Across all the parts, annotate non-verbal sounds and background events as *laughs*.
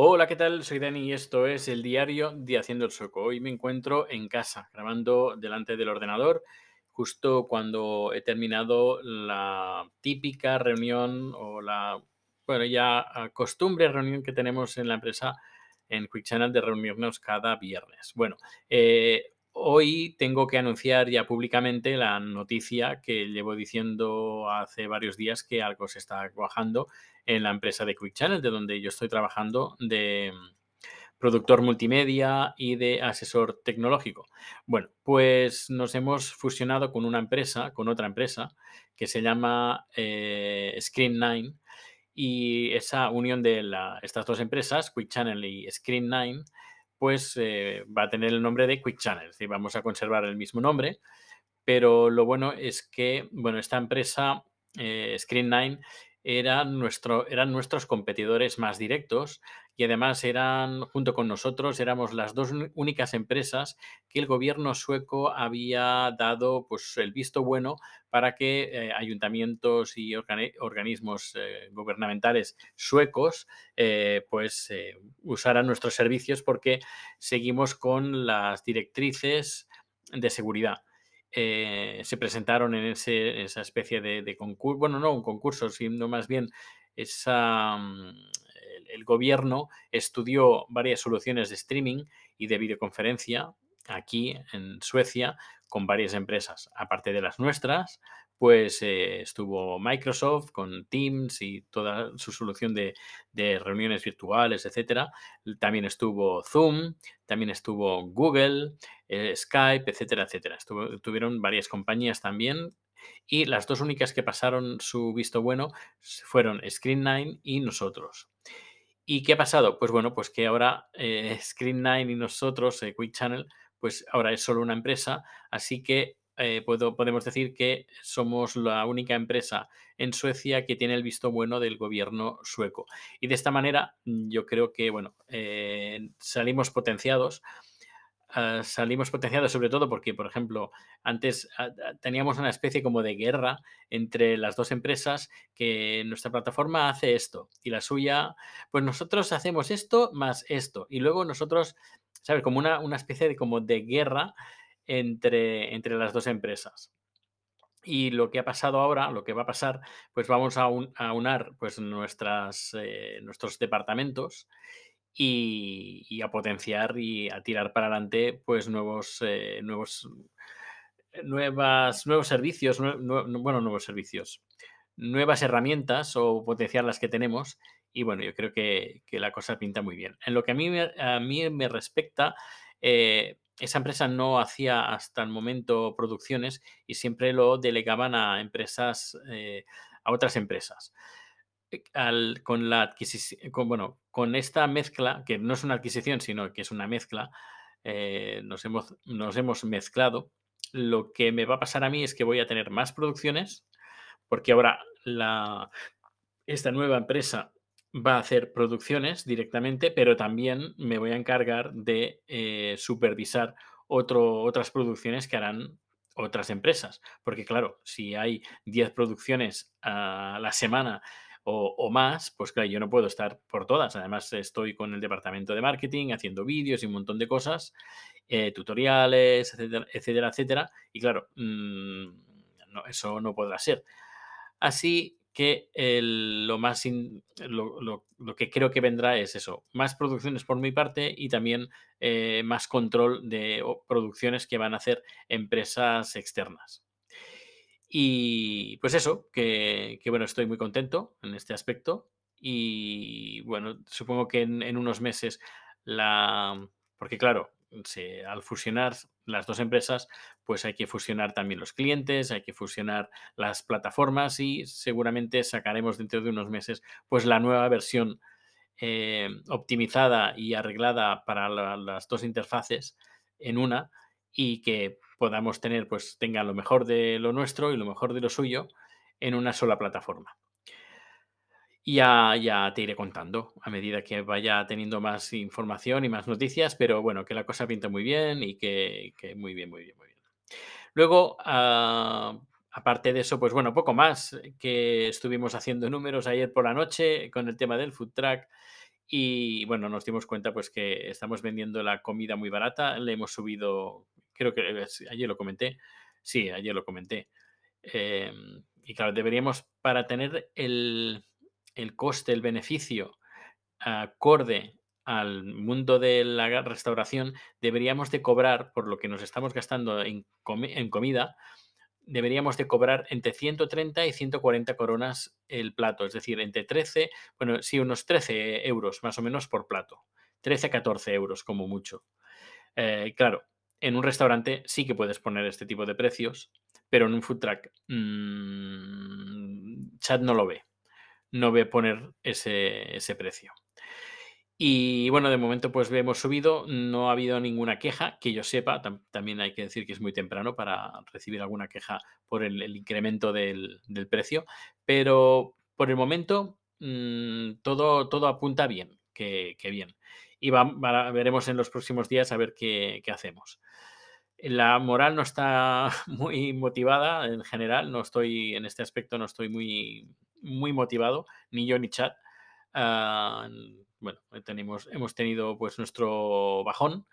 Hola, ¿qué tal? Soy Dani y esto es el diario de Haciendo el Sueco. Hoy me encuentro en casa, grabando delante del ordenador, justo cuando he terminado la típica reunión o la, bueno, ya costumbre reunión que tenemos en la empresa en Quick Channel de reunirnos cada viernes. Bueno, eh, hoy tengo que anunciar ya públicamente la noticia que llevo diciendo hace varios días que algo se está cuajando en la empresa de Quick Channel, de donde yo estoy trabajando de productor multimedia y de asesor tecnológico. Bueno, pues nos hemos fusionado con una empresa, con otra empresa, que se llama eh, Screen9 y esa unión de estas dos empresas, Quick Channel y Screen9, pues eh, va a tener el nombre de Quick Channel, es decir, vamos a conservar el mismo nombre, pero lo bueno es que, bueno, esta empresa, eh, Screen9, nuestro, eran nuestros competidores más directos y además eran, junto con nosotros, éramos las dos únicas empresas que el gobierno sueco había dado pues, el visto bueno para que eh, ayuntamientos y organismos eh, gubernamentales suecos eh, pues usaran nuestros servicios porque seguimos con las directrices de seguridad. Se presentaron en esa especie de, concurso, bueno, no un concurso, sino más bien esa, mm, el, gobierno estudió varias soluciones de streaming y de videoconferencia aquí en Suecia con varias empresas, aparte de las nuestras, pues eh, estuvo Microsoft con Teams y toda su solución de, reuniones virtuales, etcétera. También estuvo Zoom, también estuvo Google, eh, Skype, etcétera, etcétera. tuvieron varias compañías también y las dos únicas que pasaron su visto bueno fueron Screen9 y nosotros. ¿Y qué ha pasado? Pues bueno, pues que ahora eh, *laughs* Screen9 y nosotros, eh, Quick Channel, pues ahora es solo una empresa, así que eh, puedo, podemos decir que somos la única empresa en Suecia que tiene el visto bueno del gobierno sueco. Y de esta manera yo creo que, bueno, salimos potenciados Ah, salimos potenciados sobre todo porque, por ejemplo, antes ah, ah, teníamos una especie como de guerra entre las dos empresas que nuestra plataforma hace esto y la suya, pues nosotros hacemos esto más esto y luego nosotros, ¿sabes? Como una, una especie de como de guerra entre, entre las dos empresas. Y lo que ha pasado ahora, lo que va a pasar, pues vamos a, a unar pues nuestras, eh, nuestros departamentos y, a potenciar y a tirar para adelante pues nuevos, eh, nuevos, nuevas, nuevos servicios, bueno, nuevos servicios, nuevas herramientas o potenciar las que tenemos. Y bueno, yo creo que, la cosa pinta muy bien. En lo que a mí, a mí me respecta, eh, esa empresa no hacía hasta el momento producciones y siempre lo delegaban a empresas, a otras empresas. Eh, con la adquisición, bueno, con esta mezcla, que no es una adquisición, sino que es una mezcla, eh, nos, hemos, nos hemos mezclado. Lo que me va a pasar a mí es que voy a tener más producciones, porque ahora la, esta nueva empresa va a hacer producciones directamente, pero también me voy a encargar de eh, supervisar otras producciones que harán otras empresas. Porque claro, si hay 10 producciones a la semana o, más, pues claro, yo no puedo estar por todas. Además, estoy con el departamento de marketing haciendo vídeos y un montón de cosas, eh, tutoriales, etcétera, etcétera, etcétera. Y claro, mm, no, eso no podrá ser. Así que lo más lo, que creo que vendrá es eso, más producciones por mi parte y también eh, más control de producciones que van a hacer empresas externas. Y pues eso, que, bueno, estoy muy contento en este aspecto. Y bueno, supongo que en, unos meses la... Porque claro, al fusionar las dos empresas, pues hay que fusionar también los clientes, hay que fusionar las plataformas y seguramente sacaremos dentro de unos meses pues la nueva versión eh, optimizada y arreglada para las dos interfaces en una y que podamos tener, pues tenga lo mejor de lo nuestro y lo mejor de lo suyo en una sola plataforma. Ya, ya te iré contando a medida que vaya teniendo más información y más noticias, pero bueno, que la cosa pinta muy bien y que, muy bien, muy bien, muy bien. Luego, ah, aparte de eso, pues bueno, poco más que estuvimos haciendo números ayer por la noche con el tema del food track Y bueno, nos dimos cuenta pues que estamos vendiendo la comida muy barata, le hemos subido, creo que ayer lo comenté, sí, ayer lo comenté. Em, y claro, deberíamos, para tener el, el coste, el beneficio acorde al mundo de la restauración, deberíamos de cobrar, por lo que nos estamos gastando en, comida, deberíamos de cobrar entre 130 y 140 coronas el plato, es decir, entre 13, bueno, sí, unos 13 euros más o menos por plato, 13 14 euros como mucho. Eh, claro, en un restaurante sí que puedes poner este tipo de precios, pero en un food truck mmm, Chad no lo ve, no ve poner ese, ese precio. Y bueno, de momento pues hemos subido, no ha habido ninguna queja, que yo sepa, también hay que decir que es muy temprano para recibir alguna queja por el, incremento del, precio, pero por el momento mm, todo, todo apunta bien, que, bien. Y veremos en los próximos días a ver qué, qué, hacemos. La moral no está *laughs* muy motivada en general, no estoy en este aspecto, no estoy muy, muy motivado, ni yo ni Chad. Ah, bueno, tenemos, hemos tenido pues nuestro bajón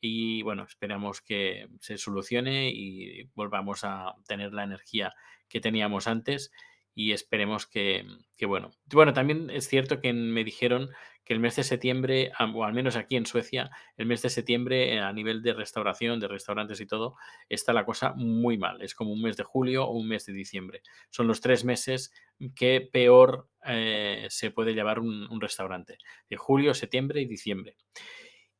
y bueno, esperamos que se solucione y volvamos a tener la energía que teníamos antes y esperemos que, bueno. Bueno, también es cierto que me dijeron que el mes de septiembre, o al menos aquí en Suecia, el mes de septiembre eh, a nivel de restauración, de restaurantes y todo, está la cosa muy mal. Es como un mes de julio o un mes de diciembre. Son los tres meses que peor eh, se puede llevar un, restaurante. De julio, septiembre y diciembre.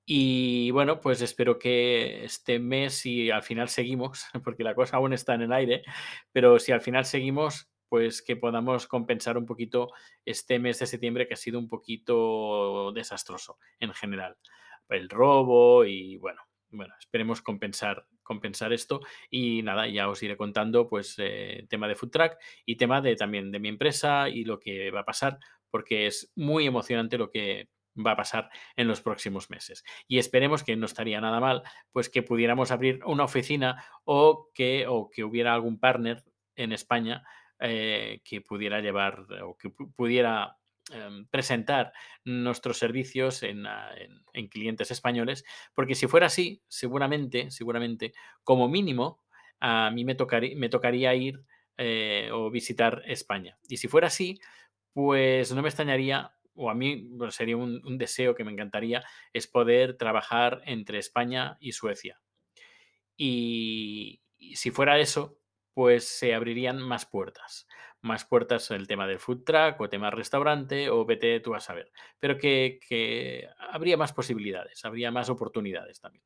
Y bueno, pues espero que este mes, si al final seguimos, *laughs* porque la cosa aún está en el aire, pero si al final seguimos, pues que podamos compensar un poquito este mes de septiembre que ha sido un poquito desastroso en general. El robo y bueno, bueno, esperemos compensar, compensar esto y nada, ya os iré contando pues eh, tema de Food Track y tema de también de mi empresa y lo que va a pasar porque es muy emocionante lo que va a pasar en los próximos meses. Y esperemos que no estaría nada mal, pues que pudiéramos abrir una oficina o que, o que hubiera algún partner en España eh, que pudiera llevar o que pudiera em, presentar nuestros servicios ah, en, clientes españoles, porque si fuera así, seguramente, seguramente, como mínimo, a mí me, tocaría, ir eh, o visitar España. Y si fuera así, pues no me extrañaría, o a mí sería un, deseo que me encantaría, es poder trabajar entre España y Suecia. Y si fuera eso, pues se abrirían más puertas. Más puertas el tema del food truck o tema restaurante o vete tú a saber. Pero que, habría más posibilidades, habría más oportunidades también.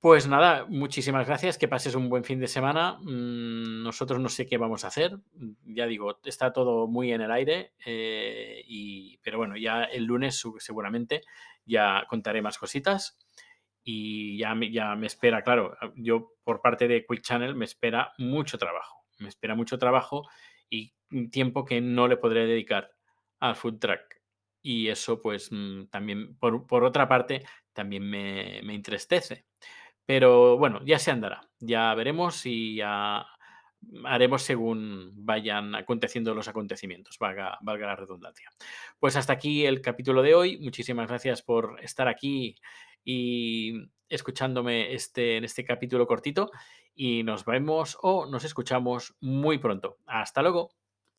Pues nada, muchísimas gracias, que pases un buen fin de semana. Mm, nosotros no sé qué vamos a hacer, ya digo, está todo muy en el aire, eh, y, pero bueno, ya el lunes seguramente ya contaré más cositas y ya me, ya me espera, claro, ah, yo por parte de Quick Channel me espera mucho trabajo, me espera mucho trabajo y tiempo que no le podré dedicar al food truck. Y eso pues mm, también, por, otra parte, también me, me, entristece. Pero bueno, ya se andará, ya veremos y ya haremos según vayan aconteciendo los acontecimientos, valga, valga la redundancia. Pues hasta aquí el capítulo de hoy. Muchísimas gracias por estar aquí y escuchándome este, en este capítulo cortito y nos vemos o nos escuchamos muy pronto. Hasta luego.